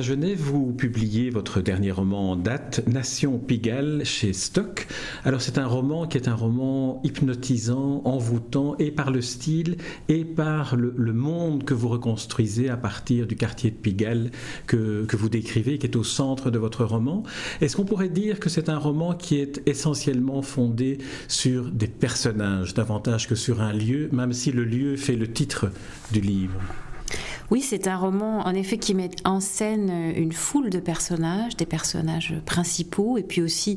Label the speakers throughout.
Speaker 1: Anne Plantagenet, vous publiez votre dernier roman en date, Nation Pigalle, chez Stock. Alors c'est un roman qui est un roman hypnotisant, envoûtant, et par le style, et par le, monde que vous reconstruisez à partir du quartier de Pigalle que, que vous décrivez, qui est au centre de votre roman. Est-ce qu'on pourrait dire que c'est un roman qui est essentiellement fondé sur des personnages, davantage que sur un lieu, même si le lieu fait le titre du livre?
Speaker 2: Oui, c'est un roman en effet qui met en scène une foule de personnages, des personnages principaux et puis aussi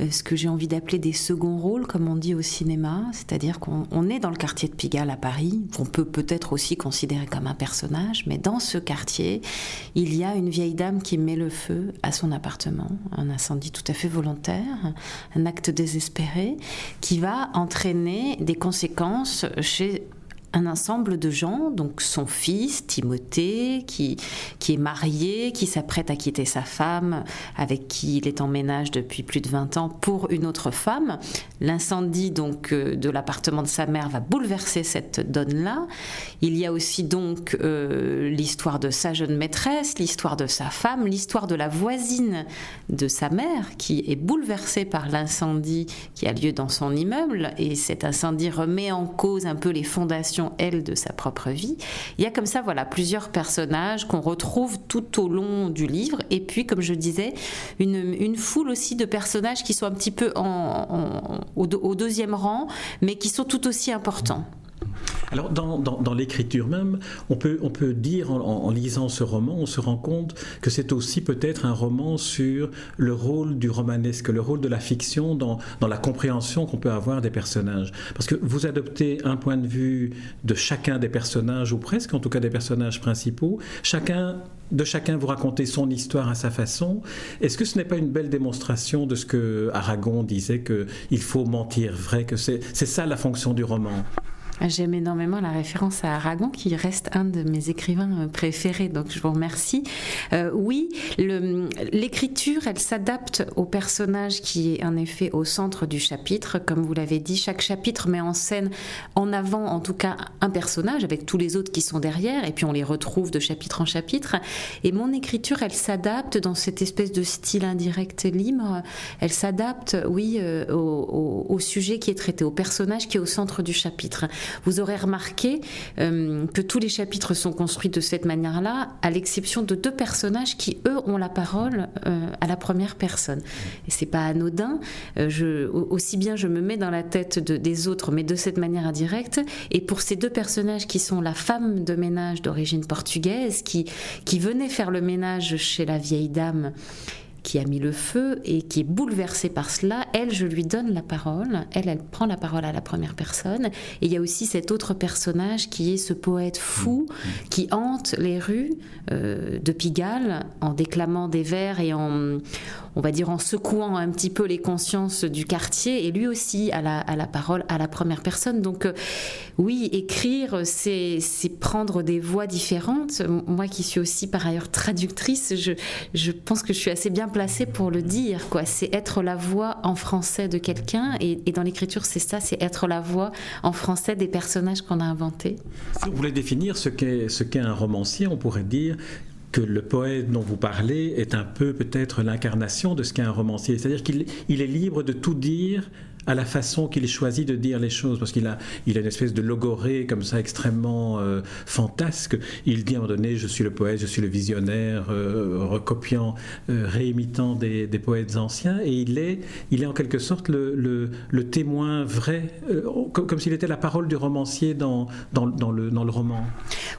Speaker 2: euh, ce que j'ai envie d'appeler des seconds rôles, comme on dit au cinéma, c'est-à-dire qu'on est dans le quartier de Pigalle à Paris, qu'on peut peut-être aussi considérer comme un personnage, mais dans ce quartier, il y a une vieille dame qui met le feu à son appartement, un incendie tout à fait volontaire, un acte désespéré, qui va entraîner des conséquences chez un ensemble de gens, donc son fils, Timothée, qui, qui est marié, qui s'apprête à quitter sa femme, avec qui il est en ménage depuis plus de 20 ans, pour une autre femme. L'incendie donc euh, de l'appartement de sa mère va bouleverser cette donne-là. Il y a aussi donc euh, l'histoire de sa jeune maîtresse, l'histoire de sa femme, l'histoire de la voisine de sa mère, qui est bouleversée par l'incendie qui a lieu dans son immeuble, et cet incendie remet en cause un peu les fondations elle, de sa propre vie. Il y a comme ça, voilà, plusieurs personnages qu'on retrouve tout au long du livre. Et puis, comme je disais, une, foule aussi de personnages qui sont un petit peu au deuxième rang, mais qui sont tout aussi importants.
Speaker 1: Alors, dans, l'écriture même, on peut, dire, en, lisant ce roman, on se rend compte que c'est aussi peut-être un roman sur le rôle du romanesque, le rôle de la fiction dans, la compréhension qu'on peut avoir des personnages. Parce que vous adoptez un point de vue de chacun des personnages, ou presque en tout cas des personnages principaux, chacun de chacun vous racontez son histoire à sa façon. Est-ce que ce n'est pas une belle démonstration de ce que Aragon disait qu'il faut mentir vrai, que c'est ça la fonction du roman?
Speaker 2: J'aime énormément la référence à Aragon, qui reste un de mes écrivains préférés, donc je vous remercie. Euh, oui, l'écriture, elle s'adapte au personnage qui est en effet au centre du chapitre. Comme vous l'avez dit, chaque chapitre met en scène, en avant en tout cas, un personnage avec tous les autres qui sont derrière, et puis on les retrouve de chapitre en chapitre. Et mon écriture, elle s'adapte dans cette espèce de style indirect libre. Elle s'adapte, oui, euh, au sujet qui est traité, au personnage qui est au centre du chapitre. Vous aurez remarqué euh, que tous les chapitres sont construits de cette manière-là, à l'exception de deux personnages qui, eux, ont la parole euh, à la première personne. Et c'est pas anodin. Euh, aussi bien je me mets dans la tête des autres, mais de cette manière indirecte. Et pour ces deux personnages qui sont la femme de ménage d'origine portugaise, qui venait faire le ménage chez la vieille dame qui a mis le feu et qui est bouleversée par cela, elle, je lui donne la parole. Elle, elle prend la parole à la première personne. Et il y a aussi cet autre personnage qui est ce poète fou mm, qui hante les rues euh, de Pigalle en déclamant des vers et en, on va dire, en secouant un petit peu les consciences du quartier. Et lui aussi a la, la parole à la première personne. Donc, euh, oui, écrire, c'est prendre des voix différentes. Moi qui suis aussi par ailleurs traductrice, je, je pense que je suis assez bien placé pour le dire. quoi. C'est être la voix en français de quelqu'un. Et, dans l'écriture, c'est ça, c'est être la voix en français des personnages qu'on a inventés.
Speaker 1: Si vous voulez définir ce qu'est un romancier, on pourrait dire que le poète dont vous parlez est un peu peut-être l'incarnation de ce qu'est un romancier. C'est-à-dire qu'il est libre de tout dire à la façon qu'il choisit de dire les choses, parce qu'il a, il a une espèce de logorée comme ça extrêmement euh, fantasque. Il dit à un moment donné, je suis le poète, je suis le visionnaire, euh, recopiant, euh, réimitant des, des, poètes anciens, et il est, il est en quelque sorte le, le, témoin vrai, comme, comme s'il était la parole du romancier dans, dans, dans, le, dans le roman.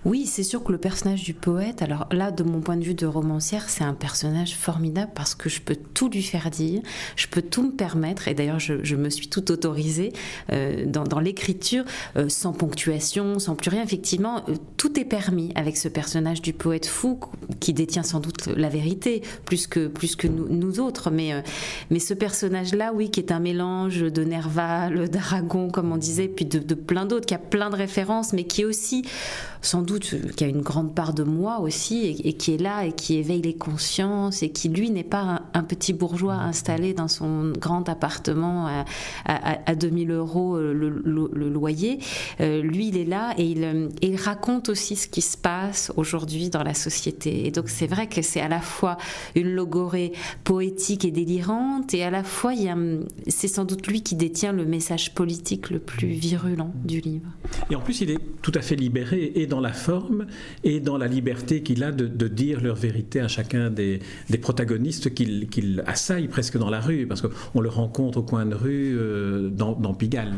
Speaker 2: Oui, c'est sûr que le personnage du poète, alors là, de mon point de vue de romancière, c'est un personnage formidable parce que je peux tout lui faire dire, je peux tout me permettre, et d'ailleurs, je, je suis tout autorisée euh, dans, l'écriture, euh, sans ponctuation, sans plus rien. Effectivement, euh, tout est permis avec ce personnage du poète fou qui détient sans doute la vérité plus que, plus que nous, autres. Mais, mais ce personnage-là, oui, qui est un mélange de Nerval, d'Aragon, comme on disait, puis de, plein d'autres, qui a plein de références, mais qui est aussi sans doute qui a une grande part de moi aussi et, qui est là et qui éveille les consciences et qui lui n'est pas un, petit bourgeois installé dans son grand appartement 2000 euros le, loyer. lui, il est là et il, il raconte aussi ce qui se passe aujourd'hui dans la société. Et donc c'est vrai que c'est à la fois une logorée poétique et délirante, et à la fois c'est sans doute lui qui détient le message politique le plus virulent du livre.
Speaker 1: Et en plus, il est tout à fait libéré, et dans la forme, et dans la liberté qu'il a de, dire leur vérité à chacun des, protagonistes qu'il assaille presque dans la rue, parce qu'on le rencontre au coin de rue euh, dans, Pigalle.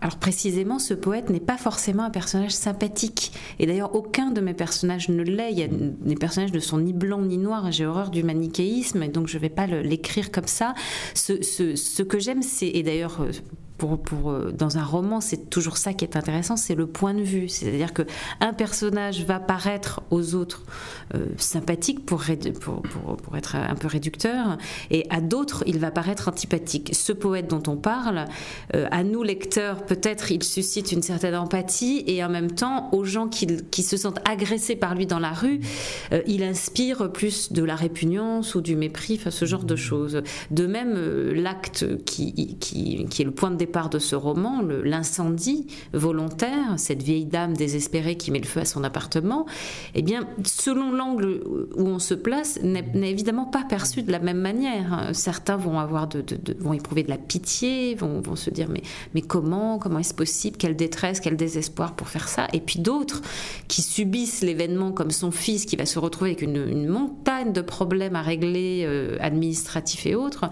Speaker 2: Alors précisément, ce poète n'est pas forcément un personnage sympathique. Et d'ailleurs, aucun de mes personnages ne l'est. Les personnages ne sont ni blancs ni noirs. J'ai horreur du manichéisme, donc je ne vais pas l'écrire comme ça. Ce, ce que j'aime, c'est, et d'ailleurs euh, euh, dans un roman, c'est toujours ça qui est intéressant, c'est le point de vue. C'est-à-dire que un personnage va paraître aux autres euh, sympathique pour, être un peu réducteur, et à d'autres, il va paraître antipathique. Ce poète dont on parle, euh, à nous lecteurs, peut-être il suscite une certaine empathie, et en même temps, aux gens qui, se sentent agressés par lui dans la rue, il inspire plus de la répugnance ou du mépris, ce genre de choses. De même, l'acte qui, est le point de départ de ce roman, l'incendie volontaire, cette vieille dame désespérée qui met le feu à son appartement, eh bien, selon l'angle où on se place, n'est évidemment pas perçu de la même manière. Certains vont avoir de, vont éprouver de la pitié, vont, vont se dire mais, mais comment, comment est-ce possible, quelle détresse, quel désespoir pour faire ça? Et puis d'autres qui subissent l'événement comme son fils qui va se retrouver avec une, montagne de problèmes à régler, euh, administratifs et autres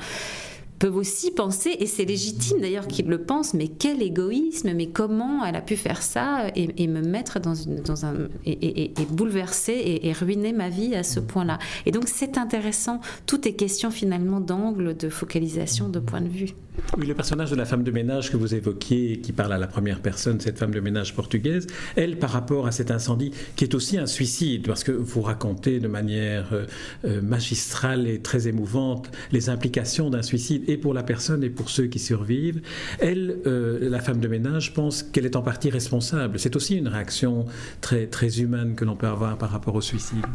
Speaker 2: peuvent aussi penser, et c'est légitime d'ailleurs qu'ils le pensent, mais quel égoïsme, mais comment elle a pu faire ça et, me mettre dans, une, dans un. et, bouleverser et, ruiner ma vie à ce point-là. Et donc c'est intéressant, tout est question finalement d'angle, de focalisation, de point de vue.
Speaker 1: Oui, le personnage de la femme de ménage que vous évoquiez, qui parle à la première personne, cette femme de ménage portugaise, elle, par rapport à cet incendie, qui est aussi un suicide, parce que vous racontez de manière euh, euh, magistrale et très émouvante les implications d'un suicide et pour la personne et pour ceux qui survivent, elle, euh, la femme de ménage, pense qu'elle est en partie responsable. C'est aussi une réaction très, très humaine que l'on peut avoir par rapport au suicide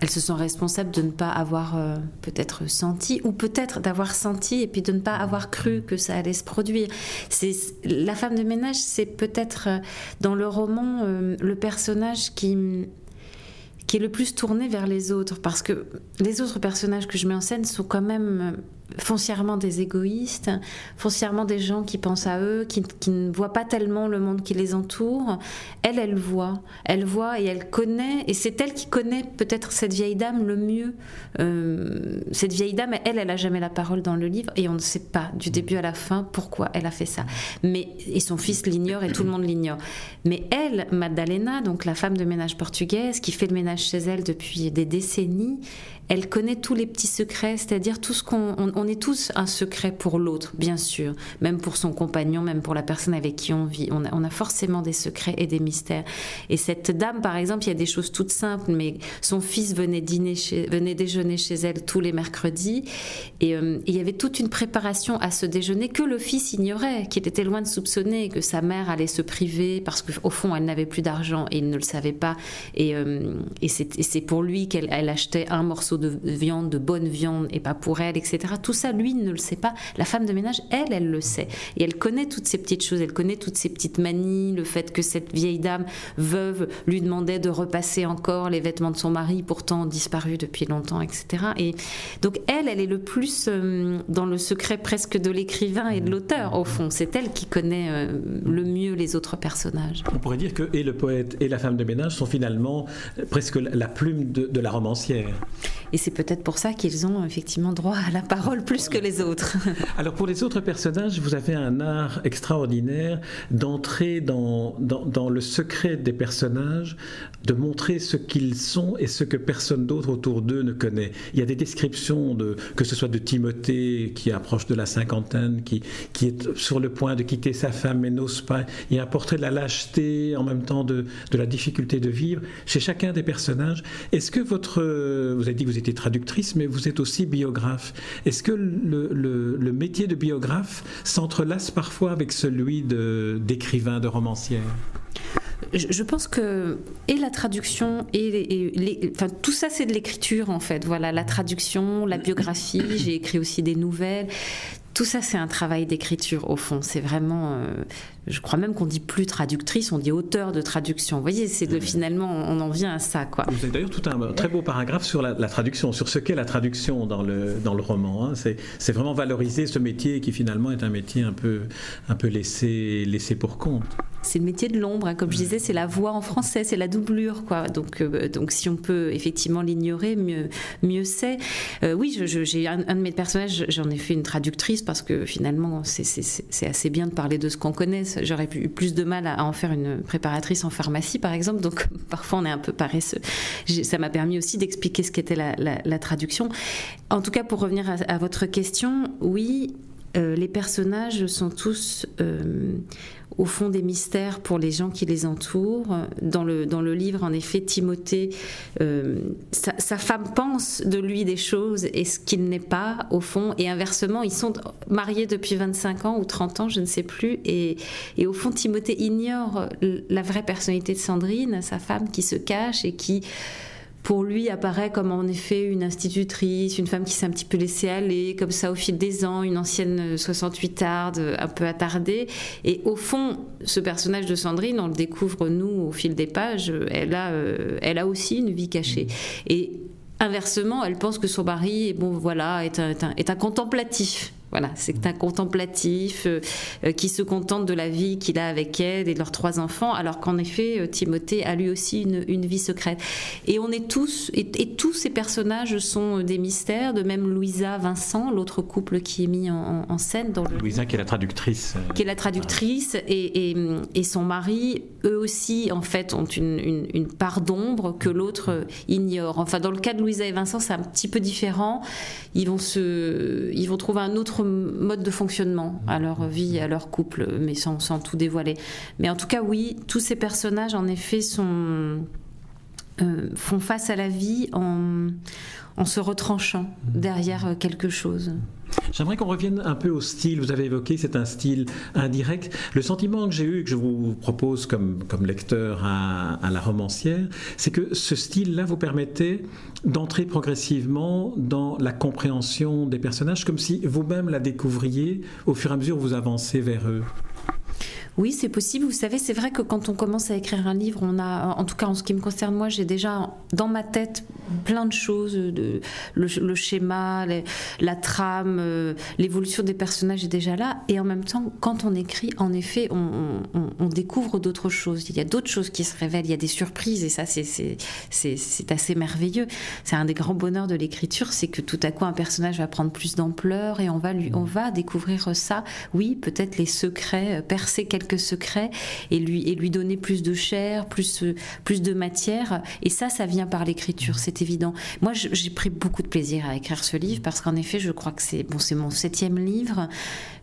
Speaker 2: elles se sont responsables de ne pas avoir euh, peut-être senti, ou peut-être d'avoir senti et puis de ne pas avoir cru que ça allait se produire. La femme de ménage, c'est peut-être euh, dans le roman le personnage qui qui est le plus tourné vers les autres, parce que les autres personnages que je mets en scène sont quand même foncièrement des égoïstes, foncièrement des gens qui pensent à eux, qui, ne voient pas tellement le monde qui les entoure. Elle, elle voit, elle voit et elle connaît, et c'est elle qui connaît peut-être cette vieille dame le mieux. Euh, cette vieille dame, elle, elle a jamais la parole dans le livre, et on ne sait pas du début à la fin pourquoi elle a fait ça. Mais et son fils l'ignore et tout le monde l'ignore. Mais elle, Madalena, donc la femme de ménage portugaise qui fait le ménage chez elle depuis des décennies, elle connaît tous les petits secrets, c'est-à-dire tout ce qu'on on, est tous un secret pour l'autre, bien sûr, même pour son compagnon, même pour la personne avec qui on vit. On a, forcément des secrets et des mystères. Et cette dame, par exemple, il y a des choses toutes simples, mais son fils venait dîner, venait déjeuner chez elle tous les mercredis, et, euh, il y avait toute une préparation à ce déjeuner que le fils ignorait, qu'il était loin de soupçonner que sa mère allait se priver parce qu'au fond elle n'avait plus d'argent et il ne le savait pas. Et, euh, et c'est pour lui qu'elle achetait un morceau de viande, de bonne viande, et pas pour elle, etc. Tout ça, lui ne le sait pas. La femme de ménage, elle, elle le sait. Et elle connaît toutes ces petites choses, elle connaît toutes ces petites manies, le fait que cette vieille dame veuve lui demandait de repasser encore les vêtements de son mari, pourtant disparu depuis longtemps, etc. Et donc elle, elle est le plus euh, dans le secret presque de l'écrivain et de l'auteur, au fond. C'est elle qui connaît euh, le mieux les autres personnages.
Speaker 1: On pourrait dire que et le poète et la femme de ménage sont finalement presque la plume de, de la romancière.
Speaker 2: Et c'est peut-être pour ça qu'ils ont effectivement droit à la parole plus que les autres.
Speaker 1: Alors pour les autres personnages, vous avez un art extraordinaire d'entrer dans, le secret des personnages, de montrer ce qu'ils sont et ce que personne d'autre autour d'eux ne connaît. Il y a des descriptions, de, que ce soit de Timothée qui approche de la cinquantaine, qui, qui est sur le point de quitter sa femme mais n'ose pas. Il y a un portrait de la lâcheté, en même temps de, de la difficulté de vivre chez chacun des personnages. Est-ce que votre... Vous avez dit que vous étiez traductrice, mais vous êtes aussi biographe. Est-ce que le, métier de biographe s'entrelace parfois avec celui d'écrivain, de, romancière?
Speaker 2: Je pense que et la traduction et, tout ça c'est de l'écriture en fait. Voilà la traduction, la biographie. J'ai écrit aussi des nouvelles tout ça, c'est un travail d'écriture au fond. C'est vraiment, euh, je crois même qu'on dit plus traductrice, on dit auteur de traduction. Vous voyez, c'est de finalement, on en vient à ça, quoi.
Speaker 1: Vous avez d'ailleurs tout un très beau paragraphe sur la, traduction, sur ce qu'est la traduction dans le dans le roman. Hein. C'est vraiment valoriser ce métier qui finalement est un métier un peu un peu laissé laissé pour compte
Speaker 2: c'est le métier de l'ombre, hein. comme je disais, c'est la voix en français, c'est la doublure, quoi. Donc, euh, donc si on peut effectivement l'ignorer, mieux, mieux c'est. Euh, oui, j'ai un, de mes personnages, j'en ai fait une traductrice parce que finalement, c'est assez bien de parler de ce qu'on connaît. J'aurais eu plus de mal à, en faire une préparatrice en pharmacie, par exemple. Donc, parfois, on est un peu paresseux. Ça m'a permis aussi d'expliquer ce qu'était la, traduction. En tout cas, pour revenir à, votre question, oui, euh, les personnages sont tous au fond des mystères pour les gens qui les entourent. Dans le, dans le livre, en effet, Timothée, euh, sa, femme pense de lui des choses et ce qu'il n'est pas, au fond. Et inversement, ils sont mariés depuis 25 ans ou 30 ans, je ne sais plus. Et, et au fond, Timothée ignore la vraie personnalité de Sandrine, sa femme qui se cache et qui pour lui apparaît comme en effet une institutrice, une femme qui s'est un petit peu laissée aller, comme ça au fil des ans, une ancienne 68 arde, un peu attardée. Et au fond, ce personnage de Sandrine, on le découvre nous au fil des pages, elle a, euh, elle a aussi une vie cachée. Et inversement, elle pense que son mari, bon voilà, est est un contemplatif voilà, c'est un contemplatif euh, euh, qui se contente de la vie qu'il a avec elle et de leurs trois enfants, alors qu'en effet, euh, Timothée a lui aussi une, vie secrète. Et on est tous, et, tous ces personnages sont des mystères, de même Louisa, Vincent, l'autre couple qui est mis en, scène dans le.
Speaker 1: Louisa, qui est la traductrice.
Speaker 2: Qui est la traductrice, et, et, son mari, eux aussi, en fait, ont une, une part d'ombre que l'autre ignore. Enfin, dans le cas de Louisa et Vincent, c'est un petit peu différent. Ils vont, se, ils vont trouver un autre mode de fonctionnement à leur vie, à leur couple, mais sans, sans tout dévoiler. Mais en tout cas, oui, tous ces personnages, en effet, sont, euh, font face à la vie en, en se retranchant derrière quelque chose.
Speaker 1: J'aimerais qu'on revienne un peu au style. Vous avez évoqué, c'est un style indirect. Le sentiment que j'ai eu, que je vous propose comme, comme lecteur à, la romancière, c'est que ce style-là vous permettait d'entrer progressivement dans la compréhension des personnages, comme si vous-même la découvriez au fur et à mesure où vous avancez vers eux.
Speaker 2: Oui, c'est possible. Vous savez, c'est vrai que quand on commence à écrire un livre, on a, en tout cas en ce qui me concerne moi, j'ai déjà dans ma tête plein de choses, le, schéma, la trame, euh, l'évolution des personnages est déjà là. Et en même temps, quand on écrit, en effet, on, découvre d'autres choses. Il y a d'autres choses qui se révèlent, il y a des surprises, et ça, c'est assez merveilleux. C'est un des grands bonheurs de l'écriture, c'est que tout à coup, un personnage va prendre plus d'ampleur et on va, lui, on va découvrir ça. Oui, peut-être les secrets, euh, percer quelques quelques secrets et lui, et lui donner plus de chair, plus, plus de matière. Et ça, ça vient par l'écriture, c'est évident. Moi, j'ai pris beaucoup de plaisir à écrire ce livre parce qu'en effet, je crois que c'est bon, mon septième livre.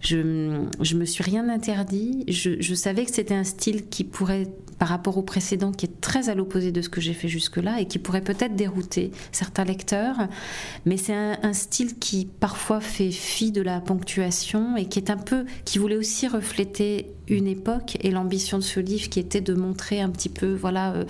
Speaker 2: Je, je me suis rien interdit. Je, savais que c'était un style qui pourrait par rapport au précédent qui est très à l'opposé de ce que j'ai fait jusque-là et qui pourrait peut-être dérouter certains lecteurs. Mais c'est un, style qui parfois fait fi de la ponctuation et qui est un peu, qui voulait aussi refléter une époque et l'ambition de ce livre qui était de montrer un petit peu voilà euh,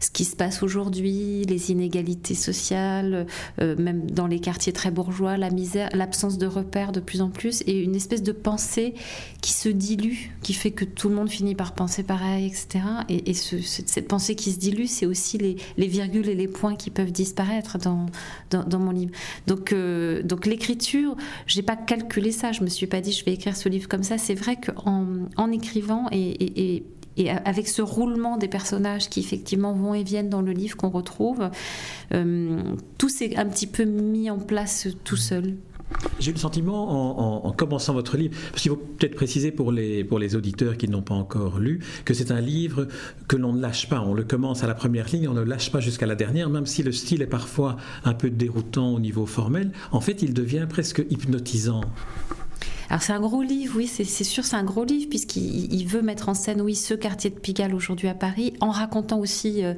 Speaker 2: ce qui se passe aujourd'hui, les inégalités sociales, euh, même dans les quartiers très bourgeois, la misère, l'absence de repères de plus en plus et une espèce de pensée qui se dilue, qui fait que tout le monde finit par penser pareil, etc et, cette pensée qui se dilue, c'est aussi les, virgules et les points qui peuvent disparaître dans, dans, mon livre. Donc, euh, donc l'écriture, j'ai pas calculé ça. Je me suis pas dit je vais écrire ce livre comme ça. C'est vrai qu'en en écrivant et, avec ce roulement des personnages qui effectivement vont et viennent dans le livre qu'on retrouve, euh, tout s'est un petit peu mis en place tout seul.
Speaker 1: J'ai eu le sentiment, en, commençant votre livre, parce qu'il faut peut-être préciser pour les, pour les auditeurs qui n'ont pas encore lu, que c'est un livre que l'on ne lâche pas. On le commence à la première ligne, on ne lâche pas jusqu'à la dernière, même si le style est parfois un peu déroutant au niveau formel. En fait, il devient presque hypnotisant.
Speaker 2: Alors c'est un gros livre, oui, c'est sûr, c'est un gros livre puisqu'il veut mettre en scène, oui, ce quartier de Pigalle aujourd'hui à Paris, en racontant aussi euh,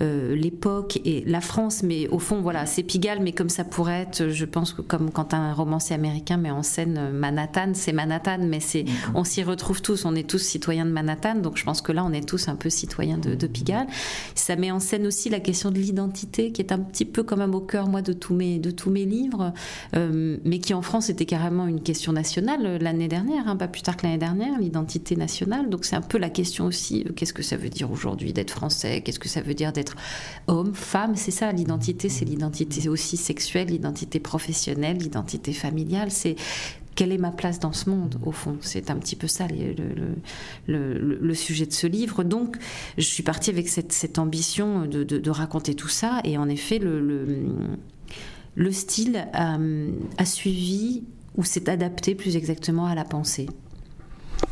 Speaker 2: euh, l'époque et la France, mais au fond, voilà, c'est Pigalle, mais comme ça pourrait être, je pense que comme quand un romancier américain met en scène Manhattan, c'est Manhattan, mais c'est, on s'y retrouve tous, on est tous citoyens de Manhattan, donc je pense que là, on est tous un peu citoyens de, de Pigalle. Ça met en scène aussi la question de l'identité, qui est un petit peu quand même au cœur, moi, de tous mes, de tous mes livres, euh, mais qui en France était carrément une question nationale nationale l'année dernière, hein, pas plus tard que l'année dernière, l'identité nationale. Donc c'est un peu la question aussi, qu'est-ce que ça veut dire aujourd'hui d'être français? Qu'est-ce que ça veut dire d'être homme, femme? C'est ça, l'identité, c'est l'identité aussi sexuelle, l'identité professionnelle, l'identité familiale. C'est quelle est ma place dans ce monde, au fond? C'est un petit peu ça le, sujet de ce livre. Donc, je suis partie avec cette, ambition de, raconter tout ça. Et en effet, le, style a suivi ou s'est adapté plus exactement à la pensée.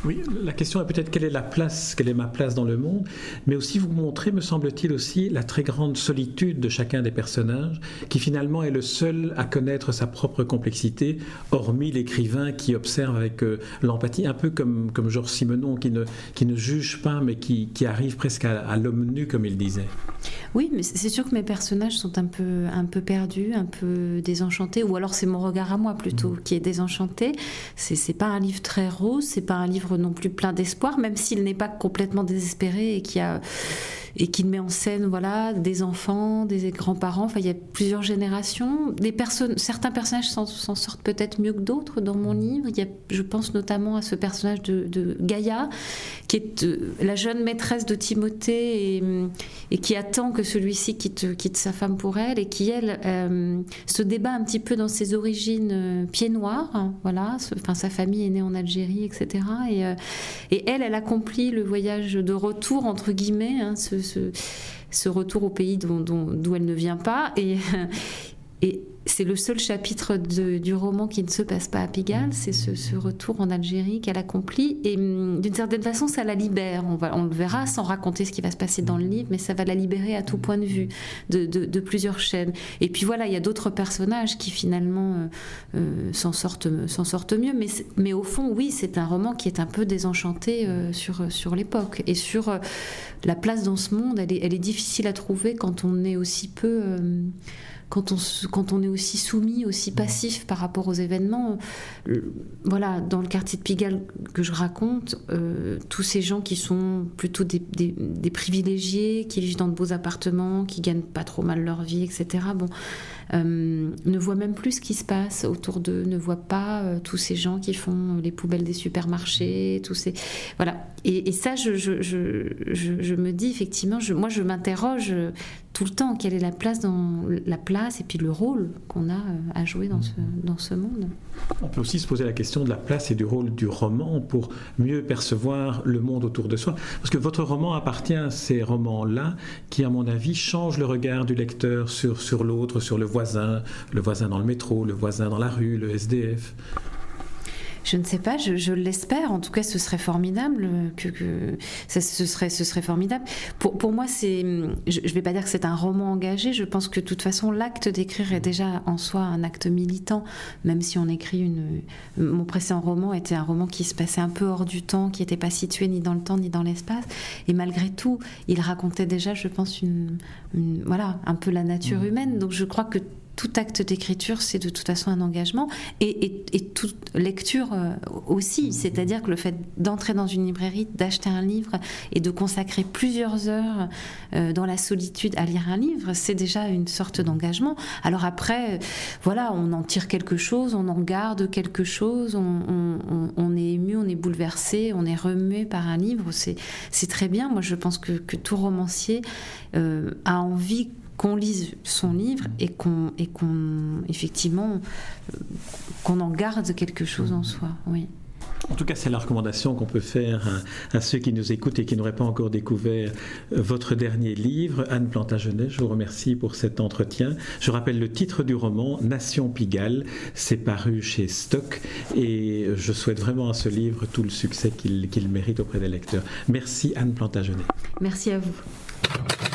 Speaker 1: Oui, la question est peut-être quelle est la place, quelle est ma place dans le monde, mais aussi vous montrer, me semble-t-il aussi, la très grande solitude de chacun des personnages, qui finalement est le seul à connaître sa propre complexité, hormis l'écrivain qui observe avec euh, l'empathie, un peu comme, comme Georges Simenon, qui ne, qui ne juge pas, mais qui, qui arrive presque à, à l'homme nu, comme il disait.
Speaker 2: Oui, mais c'est sûr que mes personnages sont un peu, un peu perdus, un peu désenchantés, ou alors c'est mon regard à moi plutôt mmh. qui est désenchanté. C'est pas un livre très rose, c'est pas un livre non plus plein d'espoir, même s'il n'est pas complètement désespéré et qui a et qui met en scène voilà des enfants, des grands-parents. Enfin, il y a plusieurs générations. Des personnes, certains personnages s'en sortent peut-être mieux que d'autres dans mon livre. Il y a, je pense notamment à ce personnage de, de Gaïa, qui est euh, la jeune maîtresse de Timothée et, qui attend que celui-ci quitte, sa femme pour elle et qui elle euh, se débat un petit peu dans ses origines euh, pieds noirs. Hein, voilà, enfin sa famille est née en Algérie, etc. Et, et elle, elle accomplit le voyage de retour entre guillemets. Hein, ce, ce, retour au pays d'où elle ne vient pas. Et, et c'est le seul chapitre du roman qui ne se passe pas à Pigalle, c'est ce, retour en Algérie qu'elle accomplit. Et hum, d'une certaine façon, ça la libère. On, va, on le verra sans raconter ce qui va se passer dans le livre, mais ça va la libérer à tout point de vue de, plusieurs chaînes. Et puis voilà, il y a d'autres personnages qui finalement euh, euh, s'en sortent, sortent mieux. Mais, mais au fond, oui, c'est un roman qui est un peu désenchanté euh, sur, sur l'époque et sur la place dans ce monde. Elle est, elle est difficile à trouver quand on est aussi peu quand on, quand on est aussi soumis, aussi passif par rapport aux événements. Euh, voilà, dans le quartier de Pigalle que je raconte, euh, tous ces gens qui sont plutôt des, des, privilégiés, qui vivent dans de beaux appartements, qui gagnent pas trop mal leur vie, etc. Bon, euh, ne voient même plus ce qui se passe autour d'eux, ne voient pas tous ces gens qui font les poubelles des supermarchés, tous ces voilà. Et, ça, je, je, je, je, me dis effectivement, moi, je m'interroge tout le temps quelle est la place dans la place et puis le rôle qu'on a euh, à jouer dans ce, dans ce monde.
Speaker 1: On peut aussi se poser la question de la place et du rôle du roman pour mieux percevoir le monde autour de soi. Parce que votre roman appartient à ces romans-là qui, à mon avis, changent le regard du lecteur sur, sur l'autre, sur le voisin, le voisin dans le métro, le voisin dans la rue, le SDF.
Speaker 2: Je ne sais pas, je, l'espère. En tout cas, ce serait formidable. Que, ça, ce serait, ce serait formidable. Pour, pour moi, c'est. Je ne vais pas dire que c'est un roman engagé. Je pense que de toute façon, l'acte d'écrire est déjà en soi un acte militant, même si on écrit une. Mon précédent roman était un roman qui se passait un peu hors du temps, qui n'était pas situé ni dans le temps ni dans l'espace. Et malgré tout, il racontait déjà, je pense, une, voilà, un peu la nature mmh. humaine. Donc, je crois que tout acte d'écriture, c'est de toute façon un engagement, et, toute lecture euh, aussi. C'est-à-dire que le fait d'entrer dans une librairie, d'acheter un livre et de consacrer plusieurs heures euh, dans la solitude à lire un livre, c'est déjà une sorte d'engagement. Alors après, voilà, on en tire quelque chose, on en garde quelque chose, on, est ému, on est bouleversé, on est remué par un livre, c'est très bien. Moi, je pense que, tout romancier euh, a envie qu'on lise son livre et qu'on et qu'on effectivement euh, qu'on en garde quelque chose en soi. Oui.
Speaker 1: En tout cas, c'est la recommandation qu'on peut faire à, ceux qui nous écoutent et qui n'auraient pas encore découvert euh, votre dernier livre, Anne Plantagenet. Je vous remercie pour cet entretien. Je rappelle le titre du roman, Nation Pigalle. C'est paru chez Stock et je souhaite vraiment à ce livre tout le succès qu'il mérite auprès des lecteurs. Merci Anne Plantagenet.
Speaker 2: Merci à vous.